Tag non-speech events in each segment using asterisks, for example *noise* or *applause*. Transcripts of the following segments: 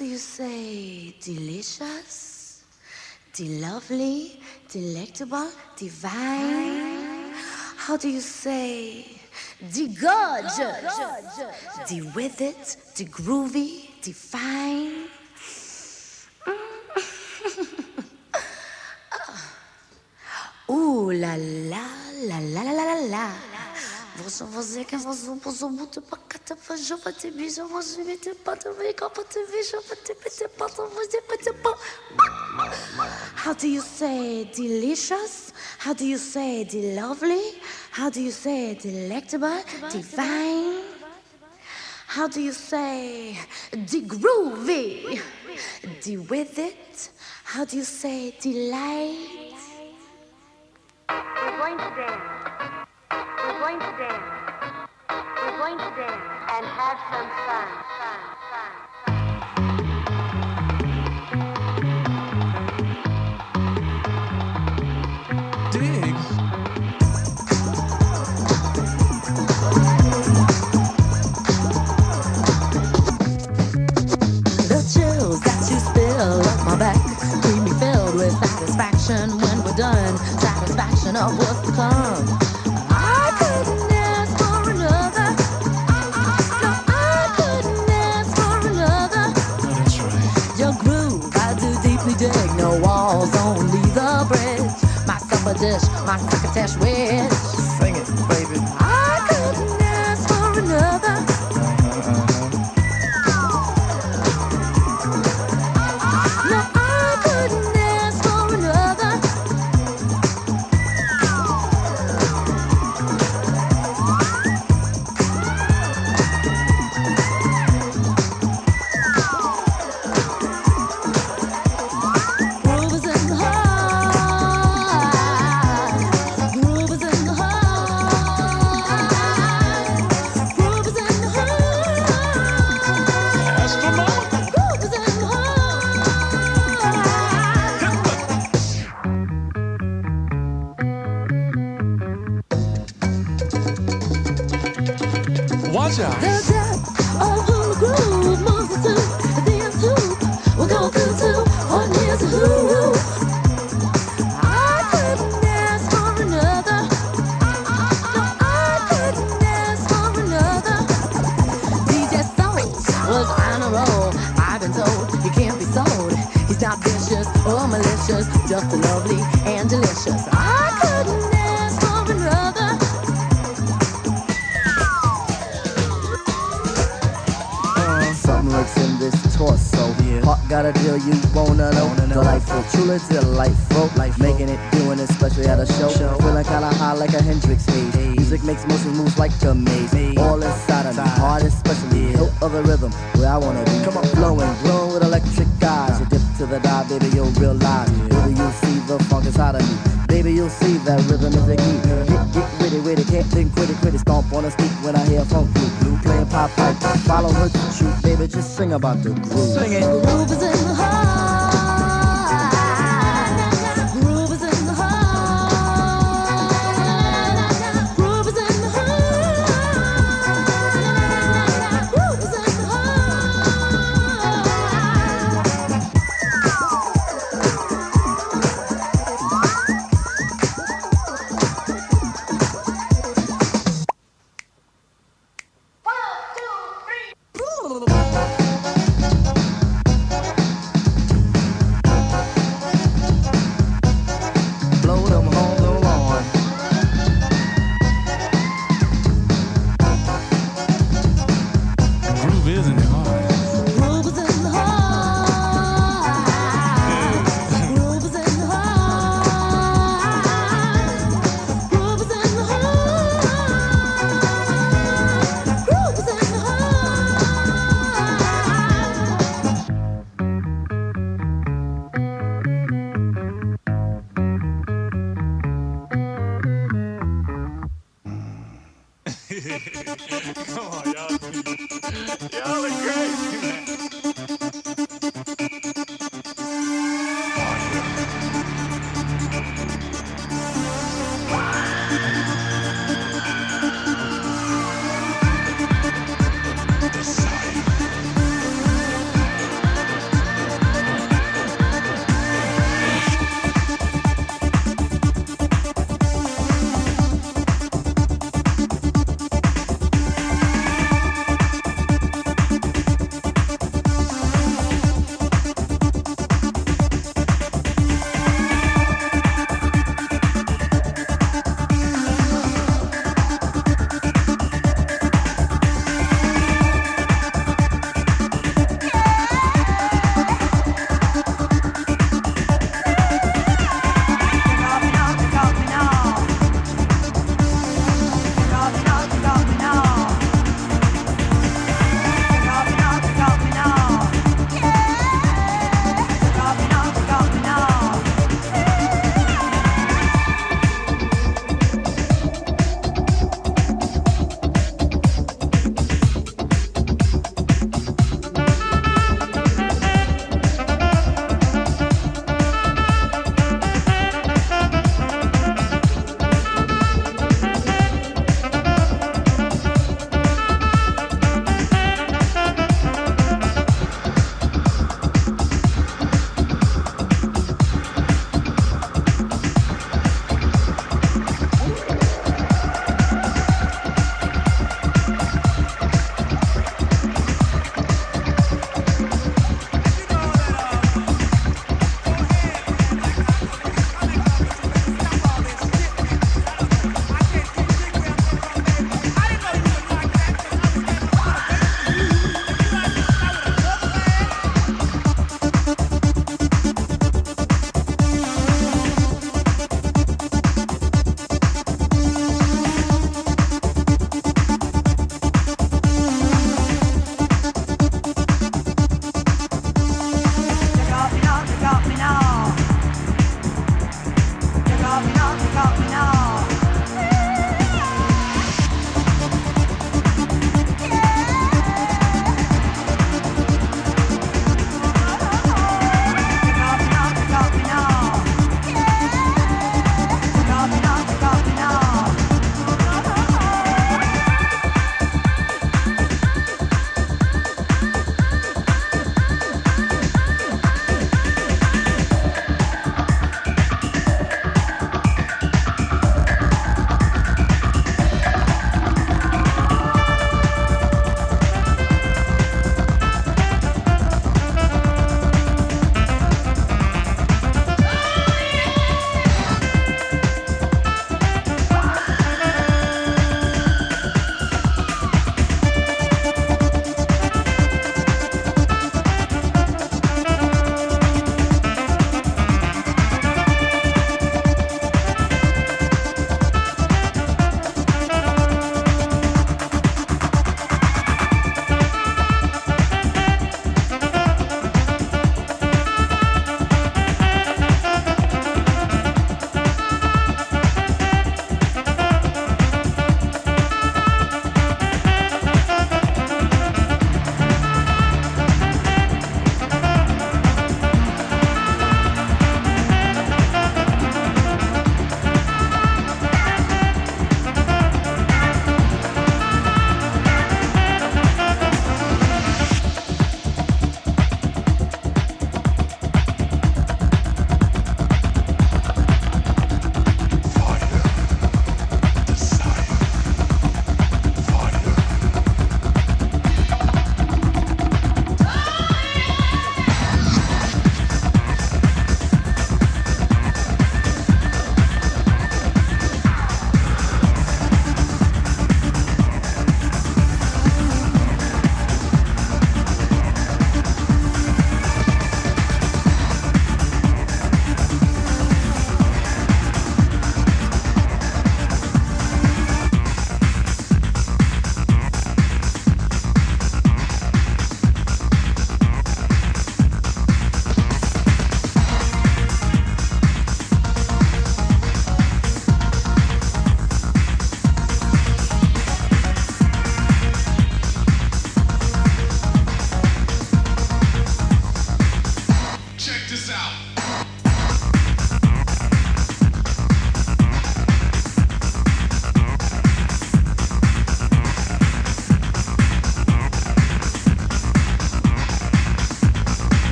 do you say? Delicious, de lovely, delectable, divine? How do you say? De gorgeous, de with it, de groovy, de fine? *laughs* Ah. Ooh la la la la la la la Pată, pată, pă... How do you say delicious? How do you say the lovely? How do you say delectable? Divine? How do you say the groovy? The with it? How do you say delight? We're going to dance. We're going to dance. We're going to dance and have some fun. fun, fun, fun. Dig. The chills that you spill up my back leave me filled with satisfaction when we're done. Satisfaction of what's to come. my cricket test with. about the groove.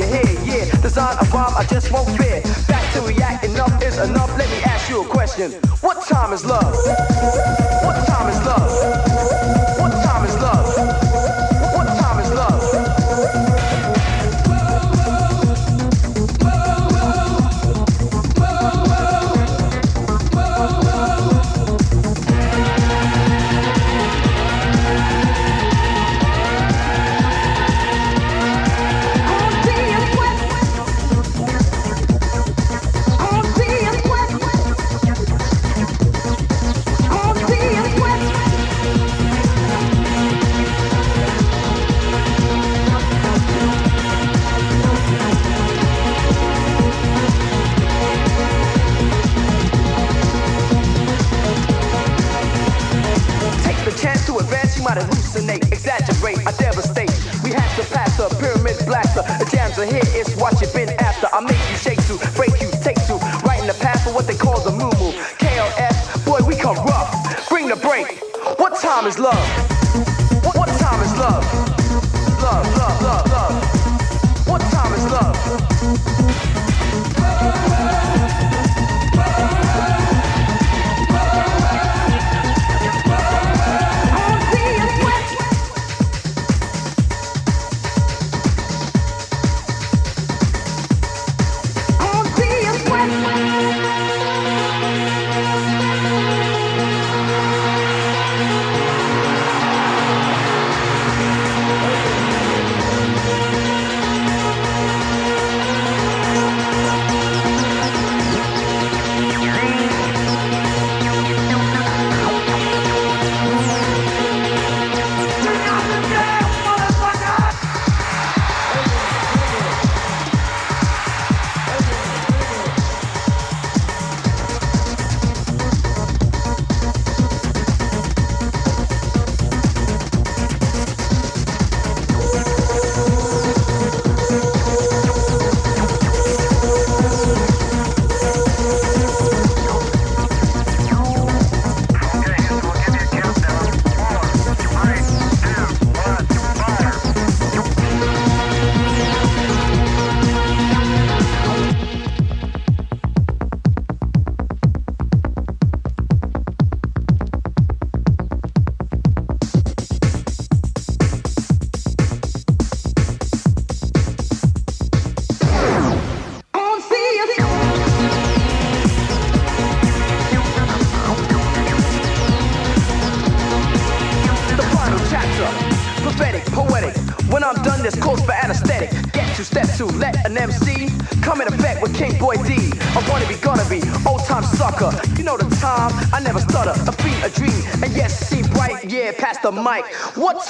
you yeah. Design a rhyme, I just won't fear. Back to react, enough is enough. Let me ask you a question. What time is love? What time is love?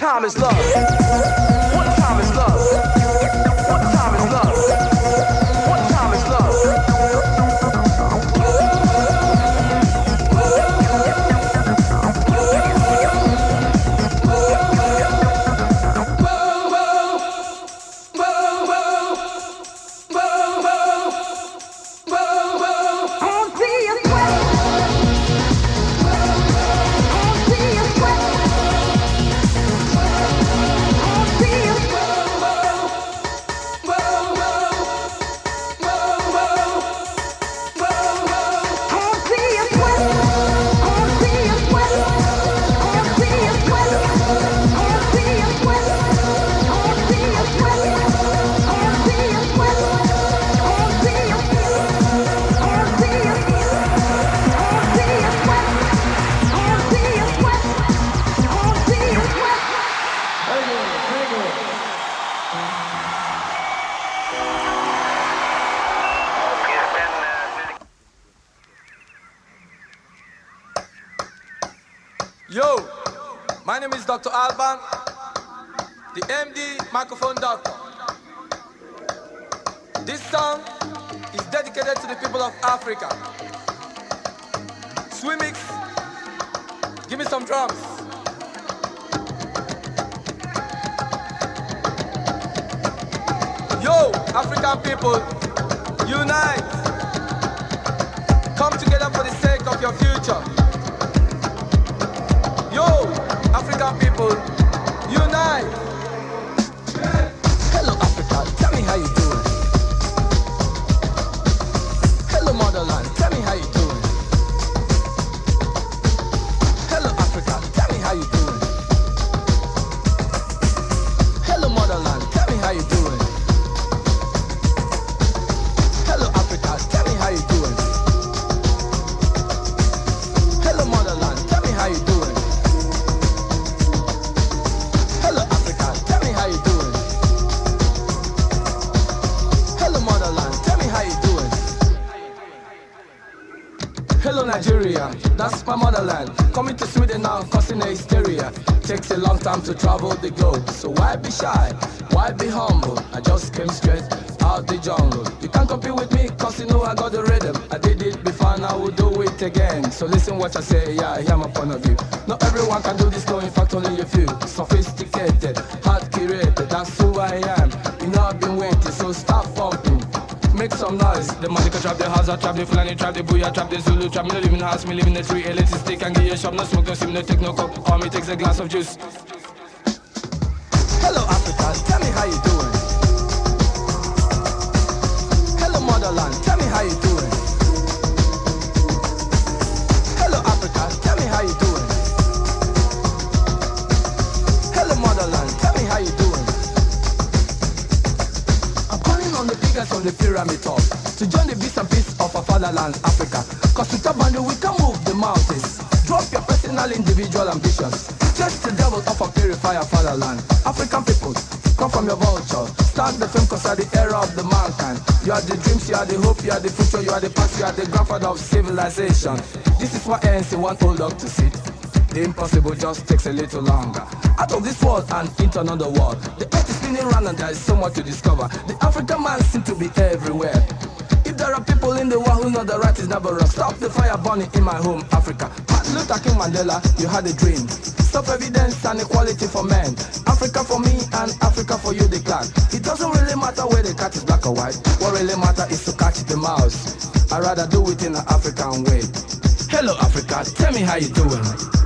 time is love? What time is love? Coming to Sweden now, causing a hysteria. Takes a long time to travel the globe. So why be shy? Why be humble? I just came straight out the jungle. You can't compete with me, cause you know I got the rhythm. I did it before and I will do it again. So listen what I say, yeah, I hear my point of view. Not everyone can do this, no, in fact, only a few. Sophisticated, The Monica trap, the Hazard trap, the Fulani trap, the Booyah trap, the Zulu trap. Me no live in the house, me live in the tree. Electricity can give you a shop, no smoke, no steam, no take no cup. All me takes a glass of juice. Are the hope, you are the future, you are the past, you are the grandfather of civilization. This is what ANC want old dog to sit. The impossible just takes a little longer. Out of this world and into another world. The earth is spinning round and there is so much to discover. The African man seems to be everywhere. If there are people in the world who know the right is never wrong, stop the fire burning in my home, Africa. Martin Luther King Mandela, you had a dream. Stop evidence and equality for men. Africa for me and Africa for you, the clan. It doesn't really matter where the cat is black or white. What really matters is to catch the mouse. I'd rather do it in an African way. Hello, Africa, tell me how you doing.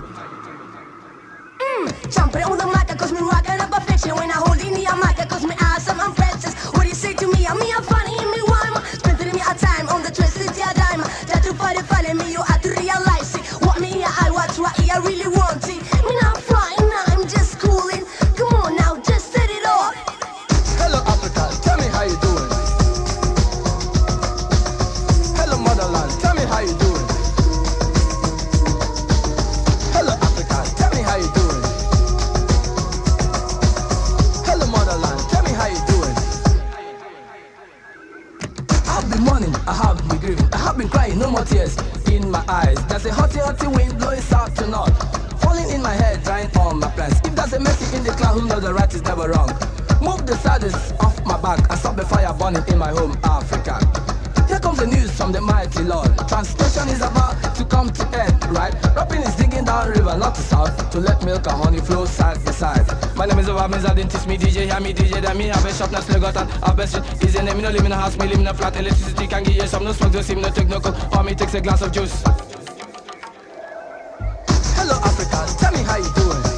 Right? Rapping is digging down river, not to south, to let milk and honey flow side by side. My name is Obamiz, I didn't teach me DJ, hear me DJ, then me have a shop, now still got an have best shit. Is a name, me no live in a house, me live in a flat, electricity can give you some, no smoke, no steam, no no cold, or me takes a glass of juice. Hello Africa, tell me how you doing.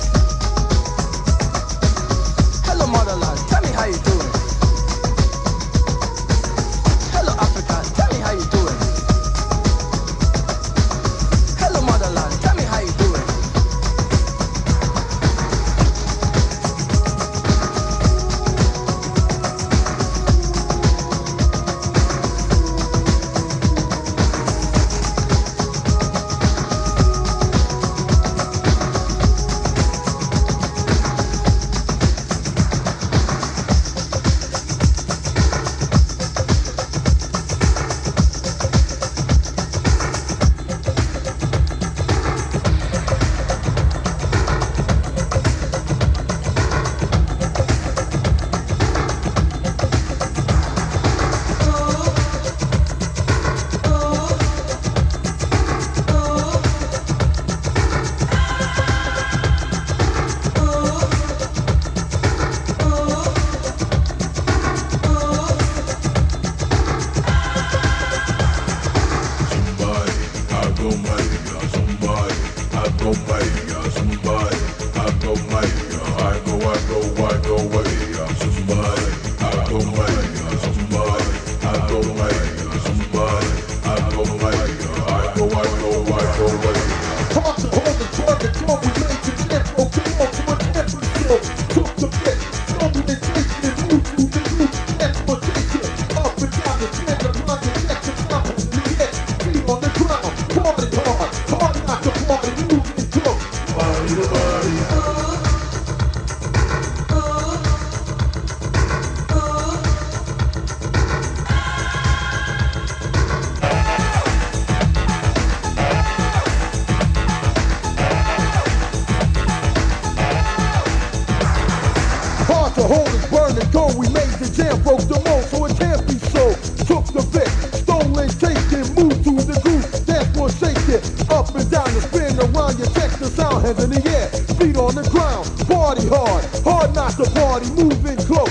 Party, moving close.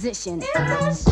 position.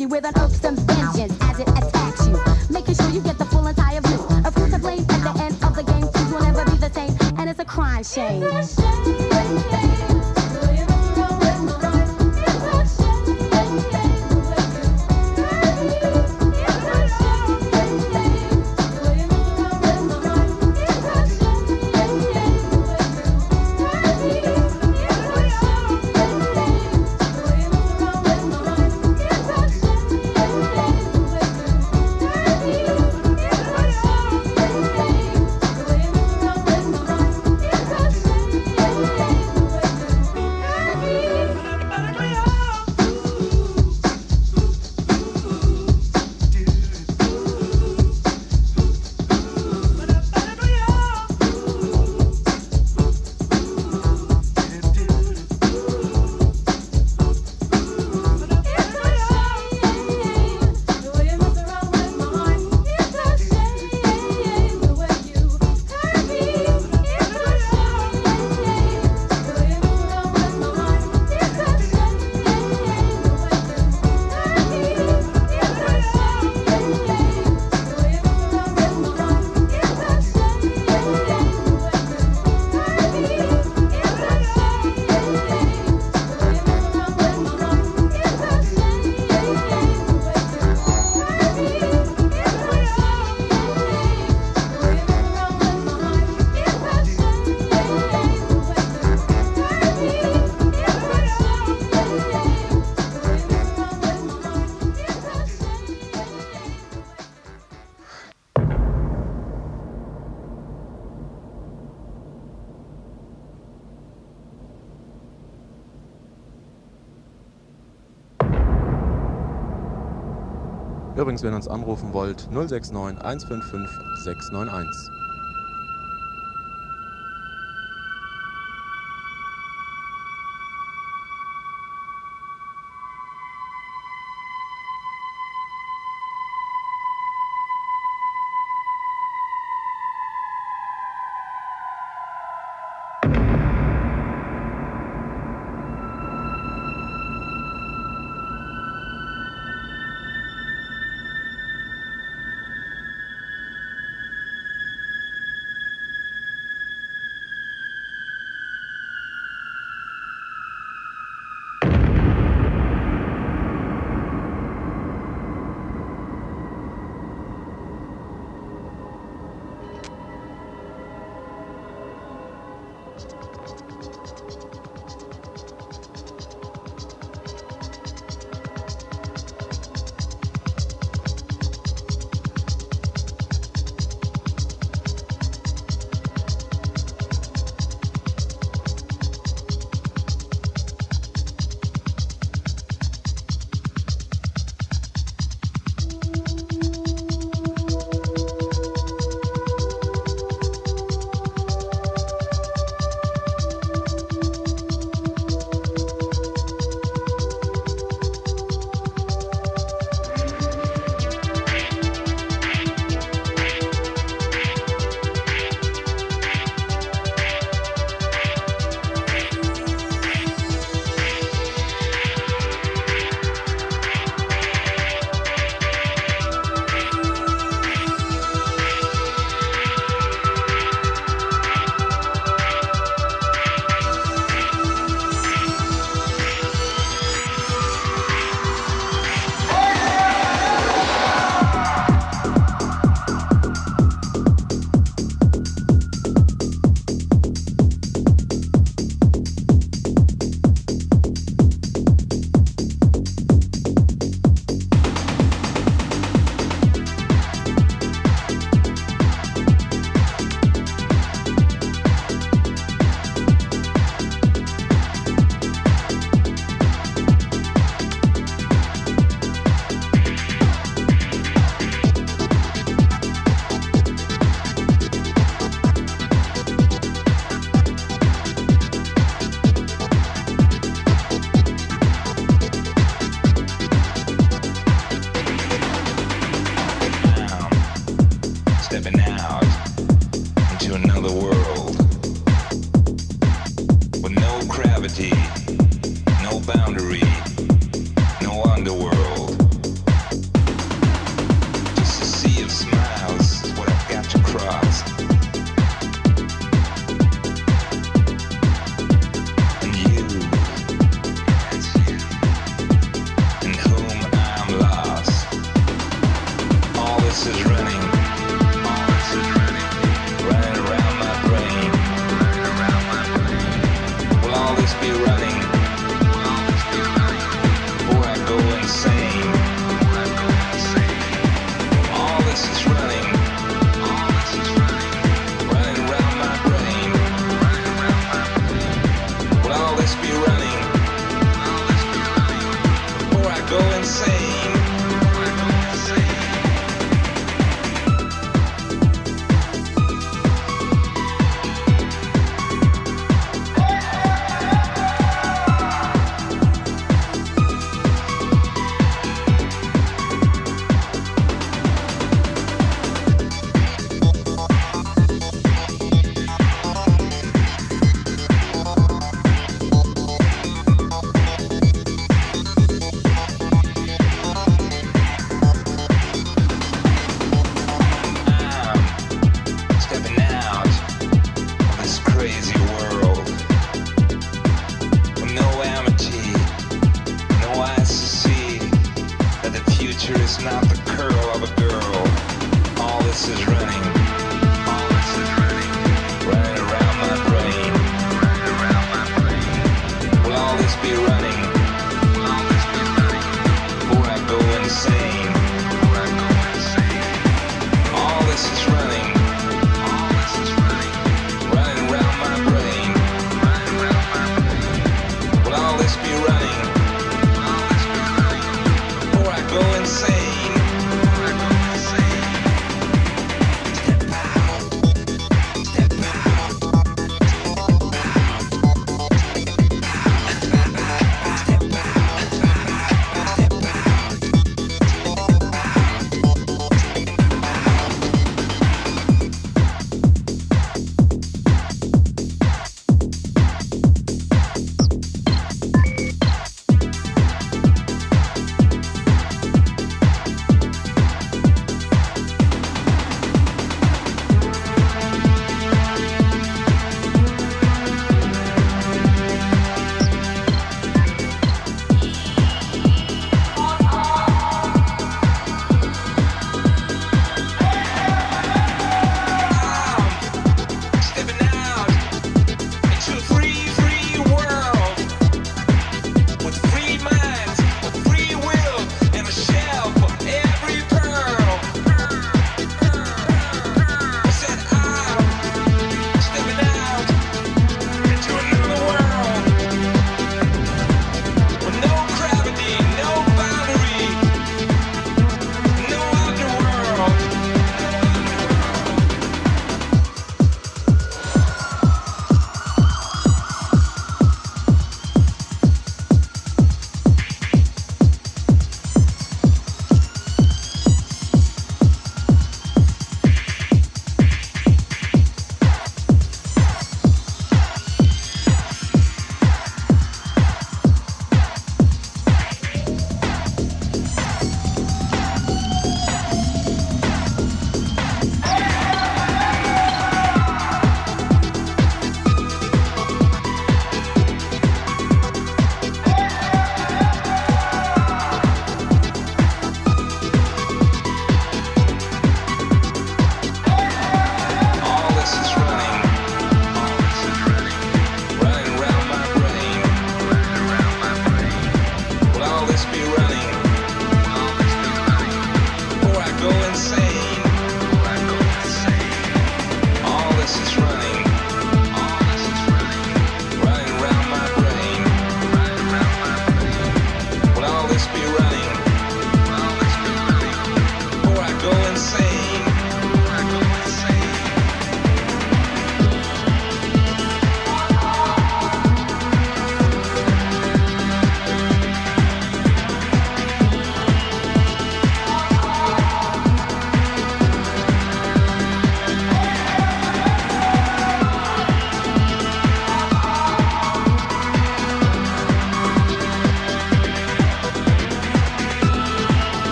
With an oops. wenn ihr uns anrufen wollt, 069 155 691. Not the curl of a girl. All this is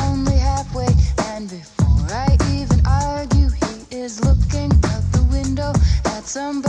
only halfway. And before I even argue, he is looking out the window at somebody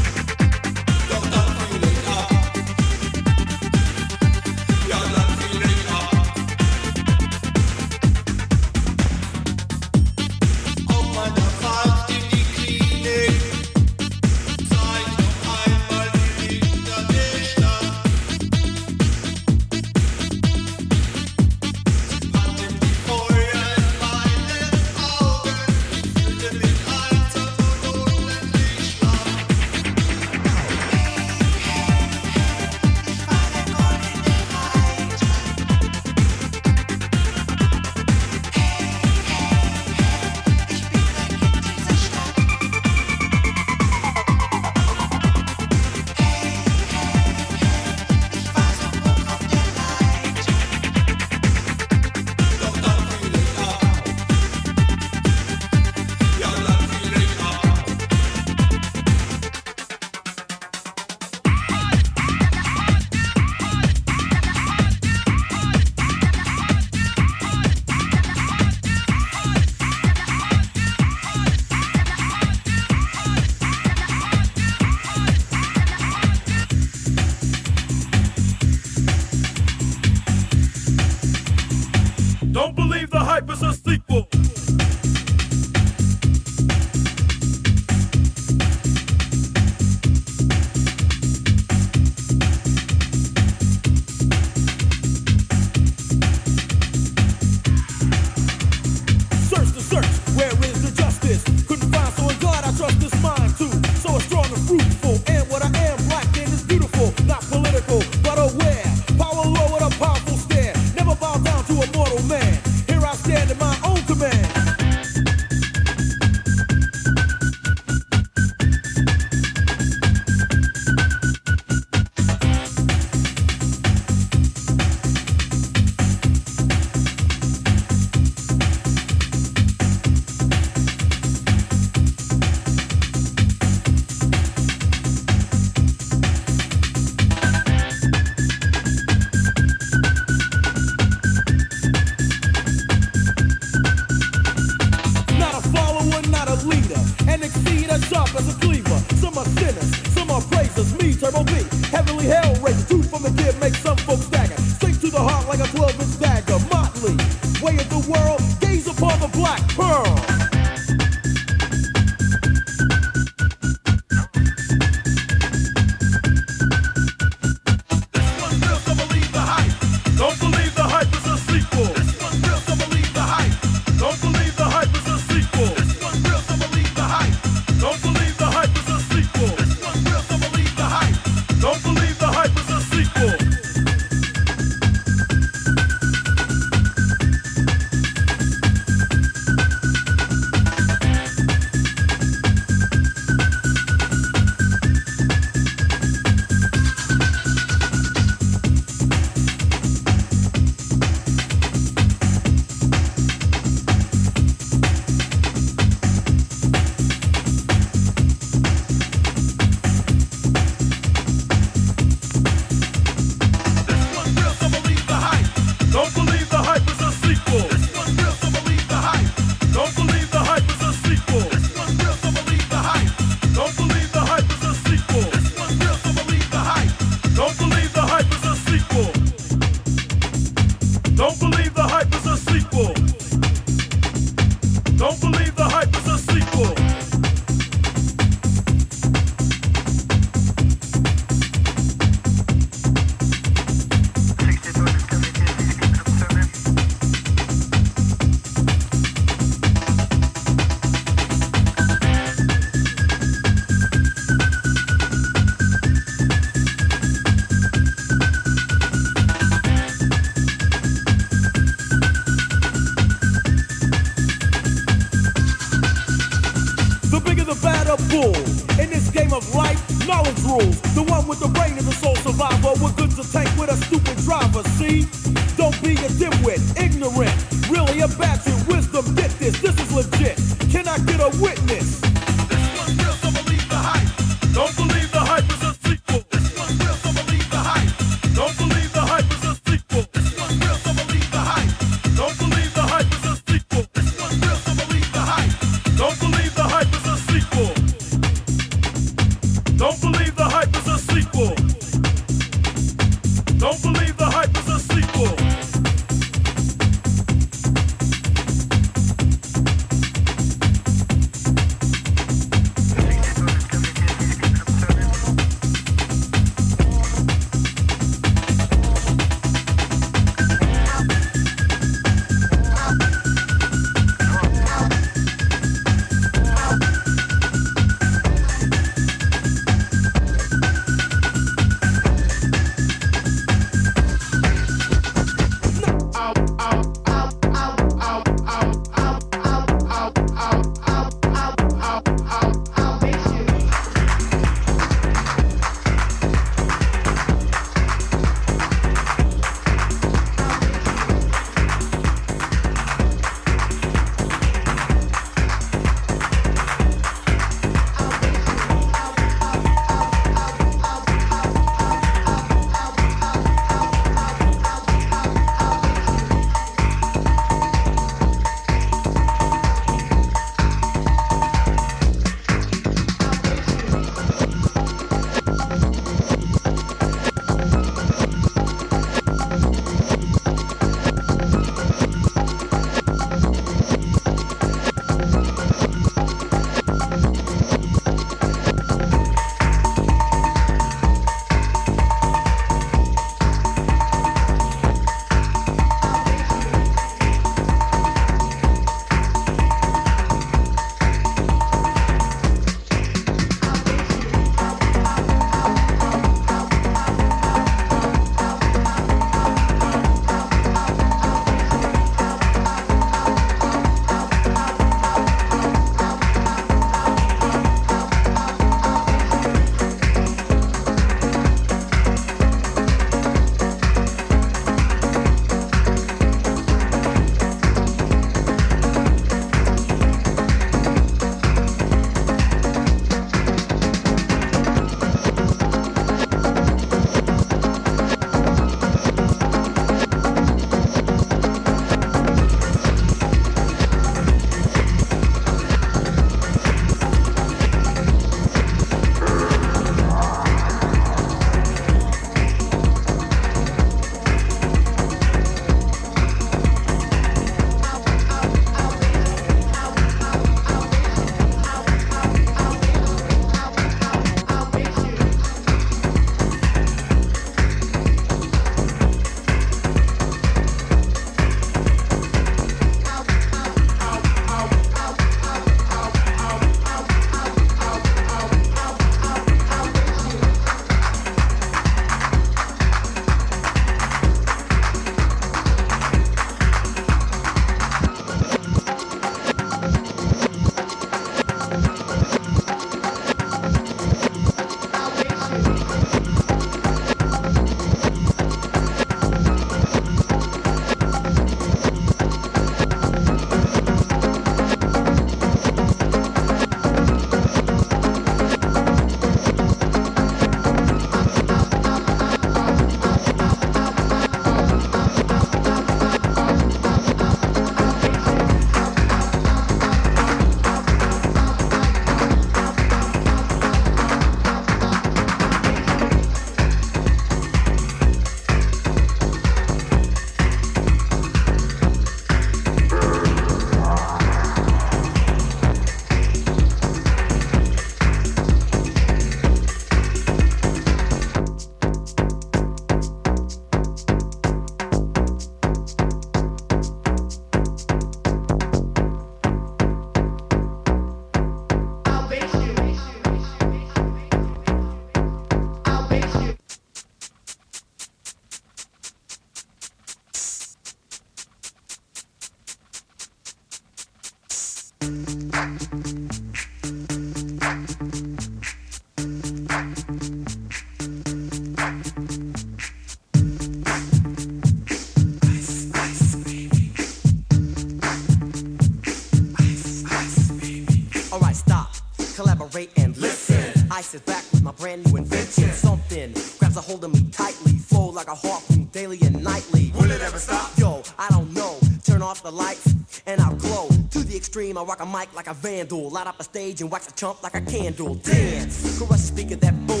friend who invented something. Grabs a hold of me tightly, flow like a harpoon daily and nightly. Will it ever stop? Yo, I don't know. Turn off the lights and I'll glow. To the extreme, I rock a mic like a vandal. Light up a stage and wax a chump like a candle. Dance, crush the speaker that boom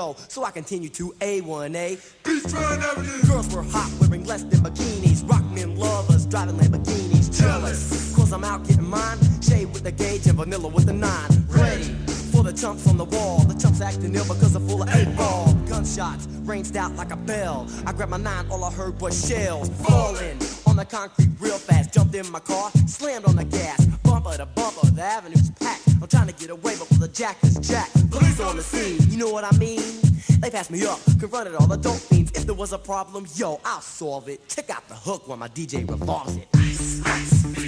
yo, so I continue to A1A. Beachfront Avenue. Girls were hot, wearing less than bikinis. Rock men lovers, driving Lamborghinis. Jealous, cause I'm out getting mine. Shay with the gauge and vanilla with the nine. Ready for the chumps on the wall. The chumps acting ill because they're full of eight ball. Gunshots ranged out like a bell. I grabbed my nine, all I heard was shells falling on the concrete real fast. Jumped in my car, Me up, confronted all the dope fiends. If there was a problem, yo, I'll solve it. Check out the hook while my DJ revolves it. Ice, ice,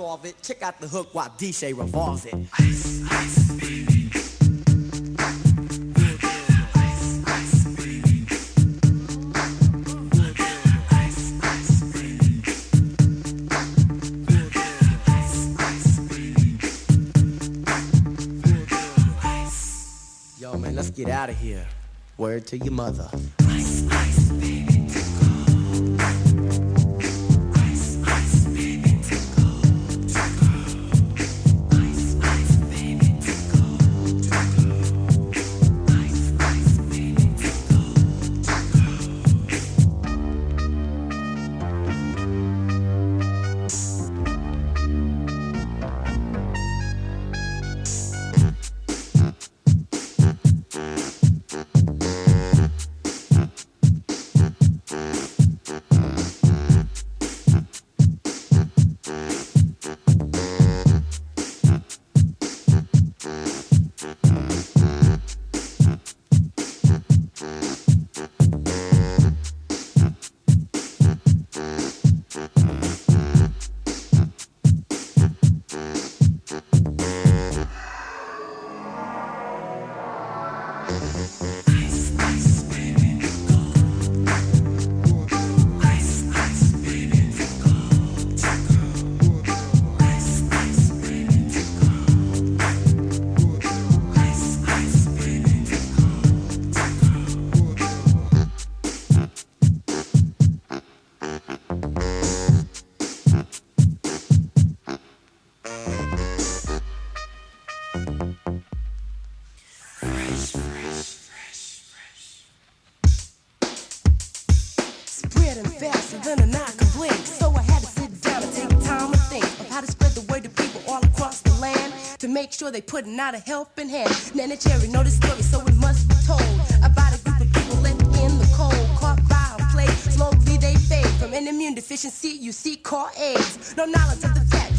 solve it. Check out the hook while DJ revolves it. Yo, man, let's get out of here. Word to your mother. Make sure they putting out a helping hand. Neneh Cherry know the story, so it must be told about a group of people left in the cold, caught by a plague. Slowly they fade from an immune deficiency. You see, call AIDS. No knowledge of the fact,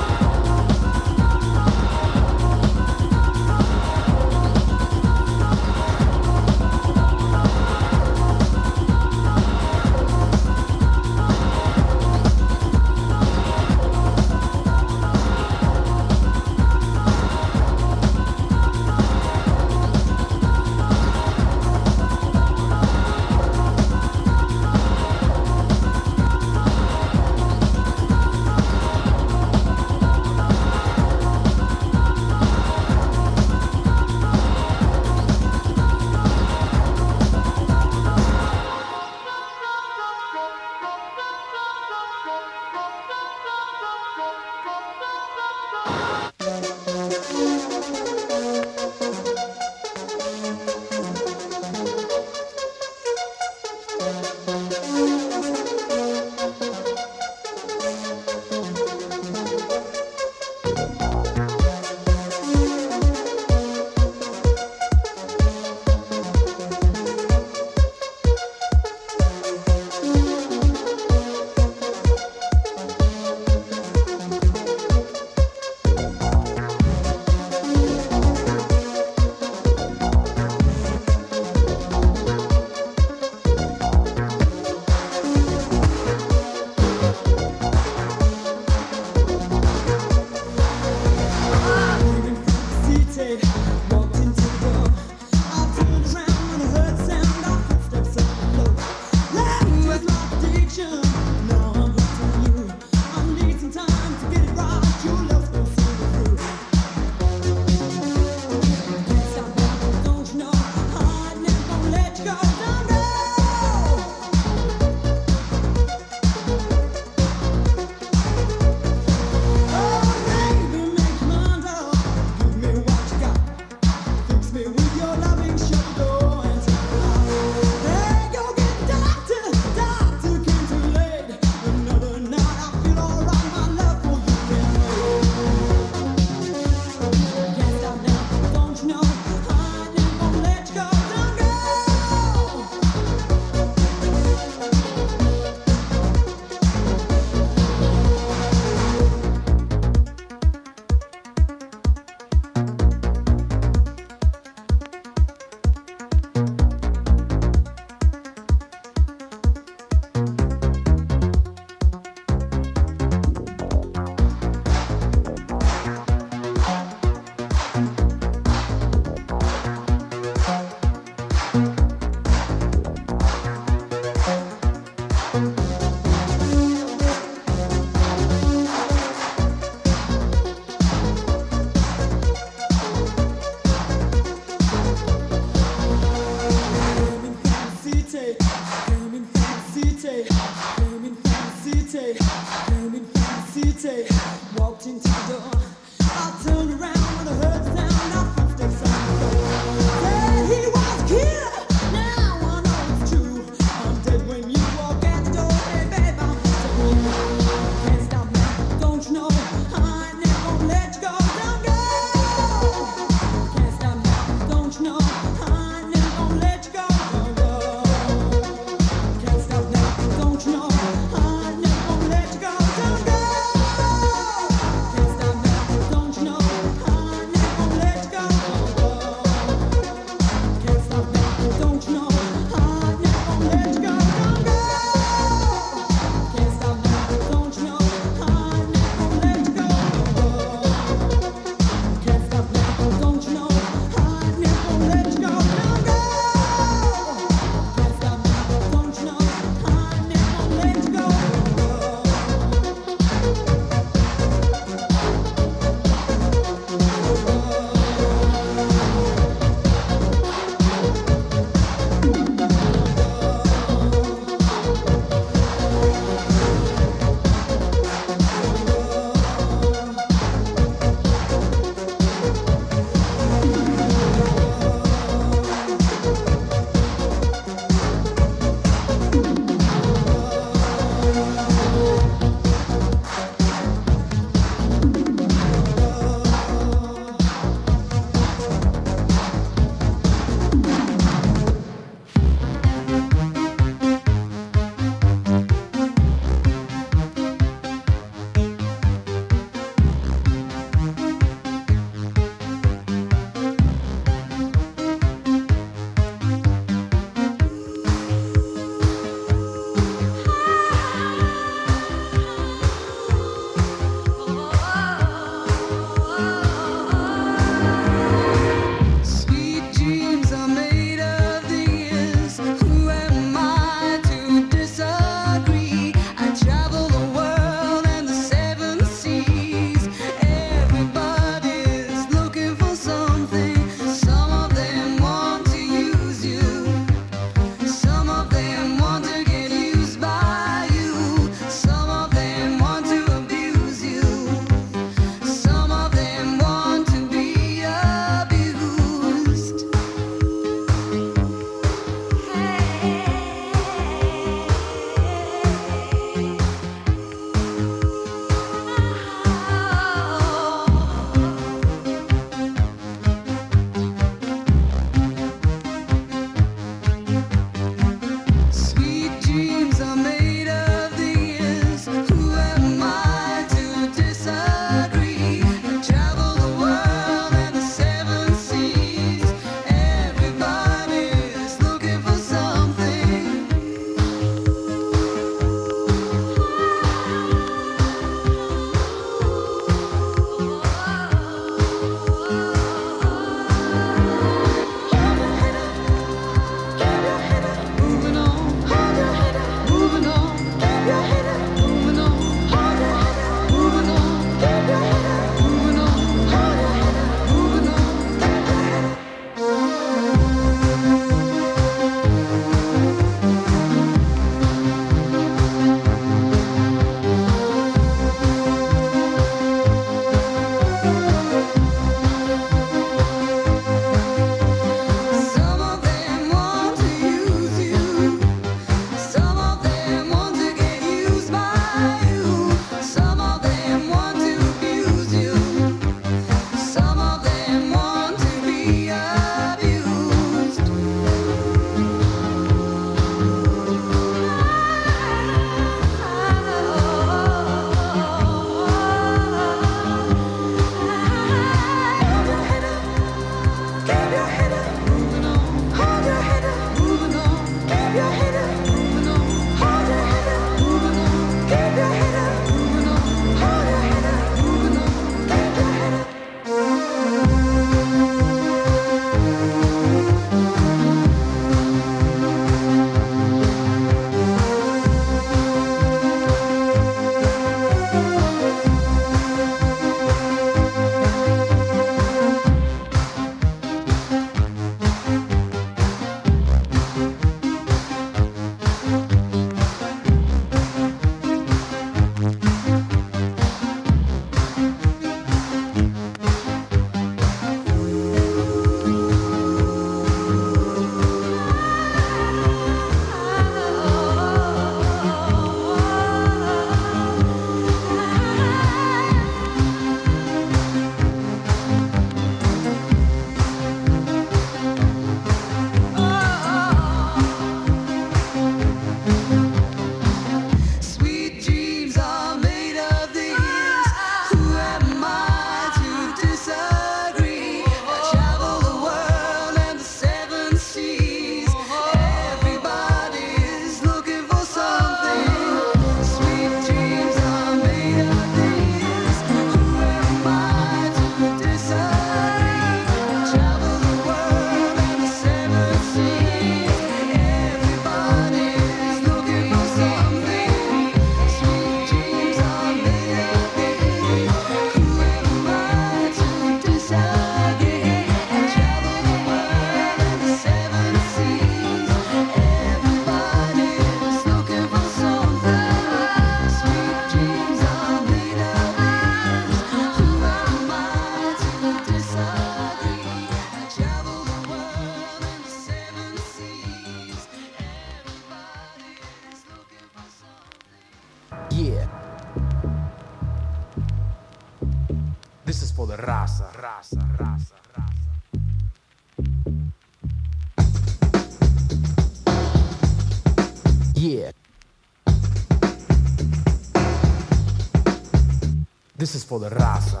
For the raza.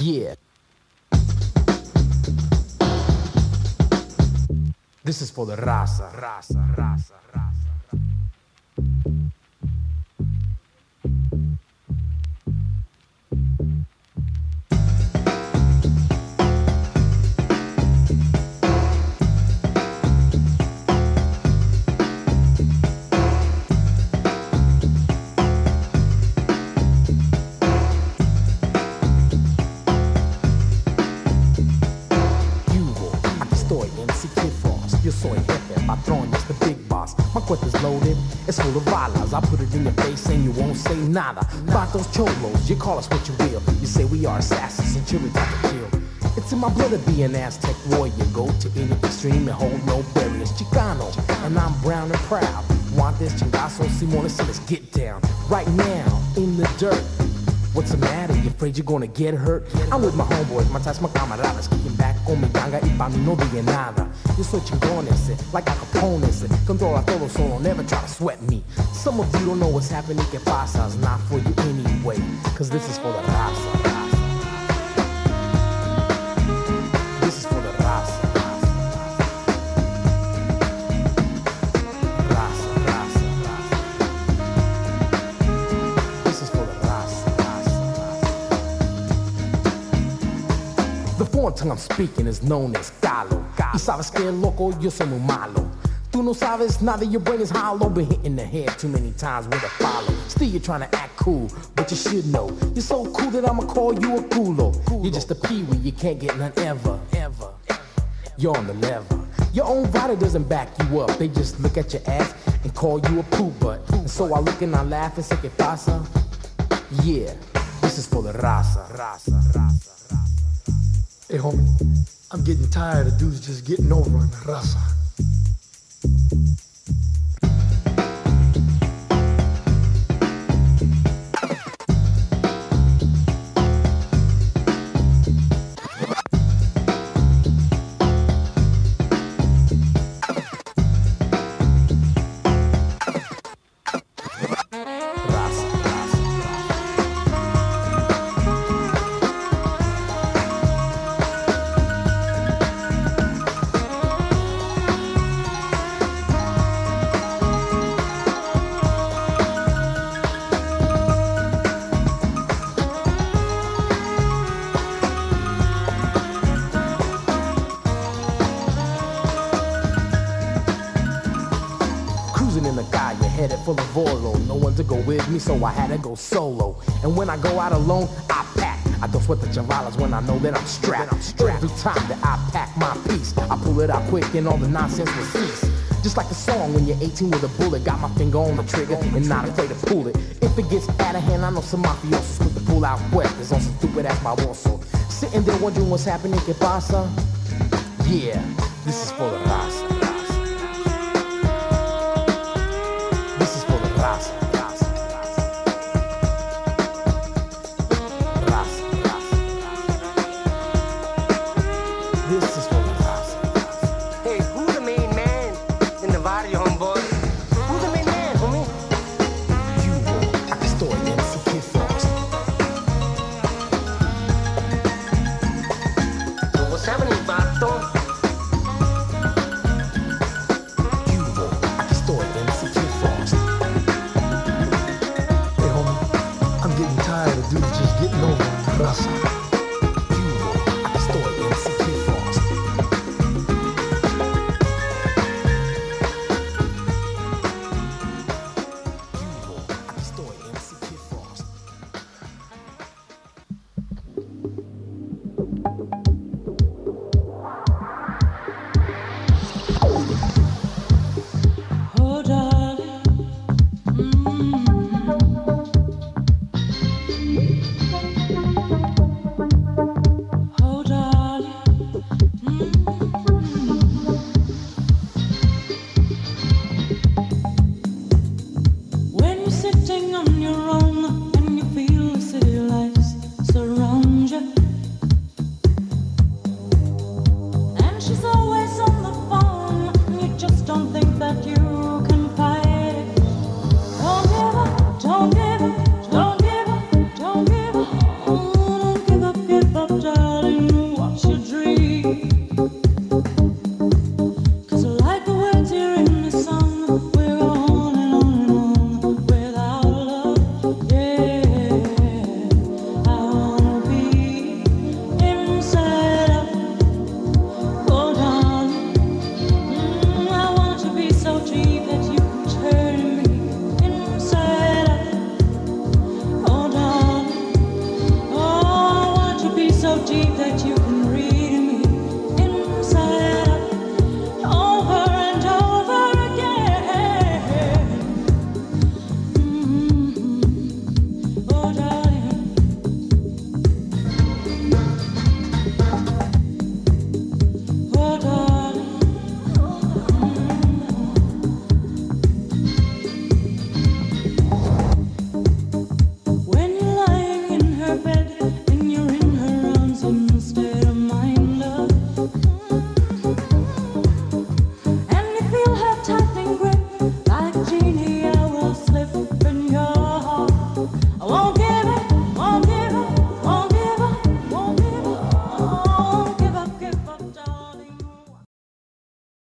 Yeah. This is for the raza, nada. Vatos cholos, you call us what you will. You say we are assassins and chili type to kill. It's in my blood to be an Aztec warrior. Go to any extreme and hold no barriers. Chicano, and I'm brown and proud. Want this chingazo, Simone, so let's get down. Right now, in the dirt. What's the matter? You afraid you're gonna get hurt? I'm with my homeboys, my ties, my camaradas Kicking back con mi ganga y pa' mí no diga nada Yo soy chingón ese, eh, like Al Capone ese eh. Controla todo solo, never try to sweat me Some of you don't know what's happening, que It's not for you anyway, cause this is for the raza This is for the raza Raza, raza, raza This is for the raza The foreign tongue I'm speaking is known as Caló. Y sabes que loco, yo soy muy malo. Tú no sabes nada, your brain is hollow. Been hitting the head too many times with a follow. Still, you're trying to act cool, but you should know. You're so cool that I'ma call you a culo. You're just a peewee, you can't get none ever. Ever. You're on the level. Your own body doesn't back you up. They just look at your ass and call you a poo butt. And so I look and I laugh and say, ¿Qué pasa? Yeah, this is for the raza, raza, raza. Hey, homie, I'm getting tired of dudes just getting over on the raza. I to go solo. And when I go out alone, I pack. I don't sweat the chavalas when I know that I'm strapped. I'm strapped. Every time that I pack my piece, I pull it out quick and all the nonsense will cease. Just like the song when you're 18 with a bullet, got my finger on the trigger and not afraid to pull it. If it gets out of hand, I know some mafiosos with the pull out weapons on some stupid ass my warsaw. Sitting there wondering what's happening, que pasa? Yeah, this is for the